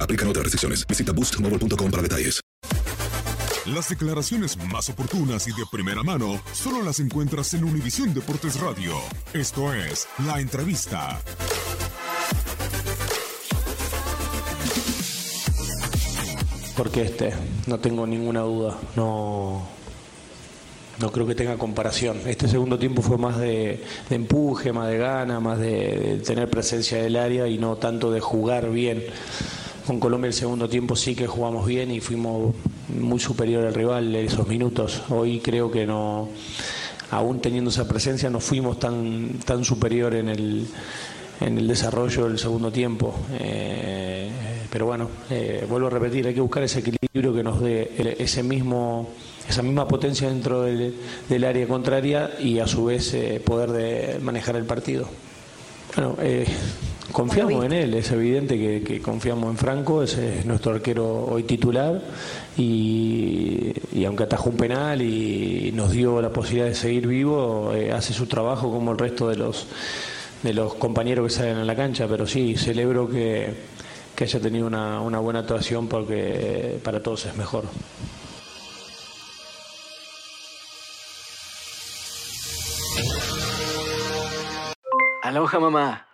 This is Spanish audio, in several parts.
Aplican otras restricciones. Visita boostmobile.com para detalles. Las declaraciones más oportunas y de primera mano solo las encuentras en Univisión Deportes Radio. Esto es La Entrevista. Porque este, no tengo ninguna duda, no, no creo que tenga comparación. Este segundo tiempo fue más de, de empuje, más de gana, más de, de tener presencia del área y no tanto de jugar bien. Con Colombia el segundo tiempo sí que jugamos bien y fuimos muy superior al rival en esos minutos. Hoy creo que no, aún teniendo esa presencia, no fuimos tan, tan superior en el, en el desarrollo del segundo tiempo. Eh, pero bueno, eh, vuelvo a repetir, hay que buscar ese equilibrio que nos dé ese mismo, esa misma potencia dentro del, del área contraria y a su vez eh, poder de manejar el partido. Bueno, eh, confiamos en él, es evidente que, que confiamos en Franco, ese es nuestro arquero hoy titular y, y aunque atajó un penal y nos dio la posibilidad de seguir vivo, eh, hace su trabajo como el resto de los de los compañeros que salen a la cancha, pero sí, celebro que, que haya tenido una, una buena actuación porque para todos es mejor. Aloha mamá.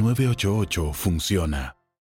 988 funciona.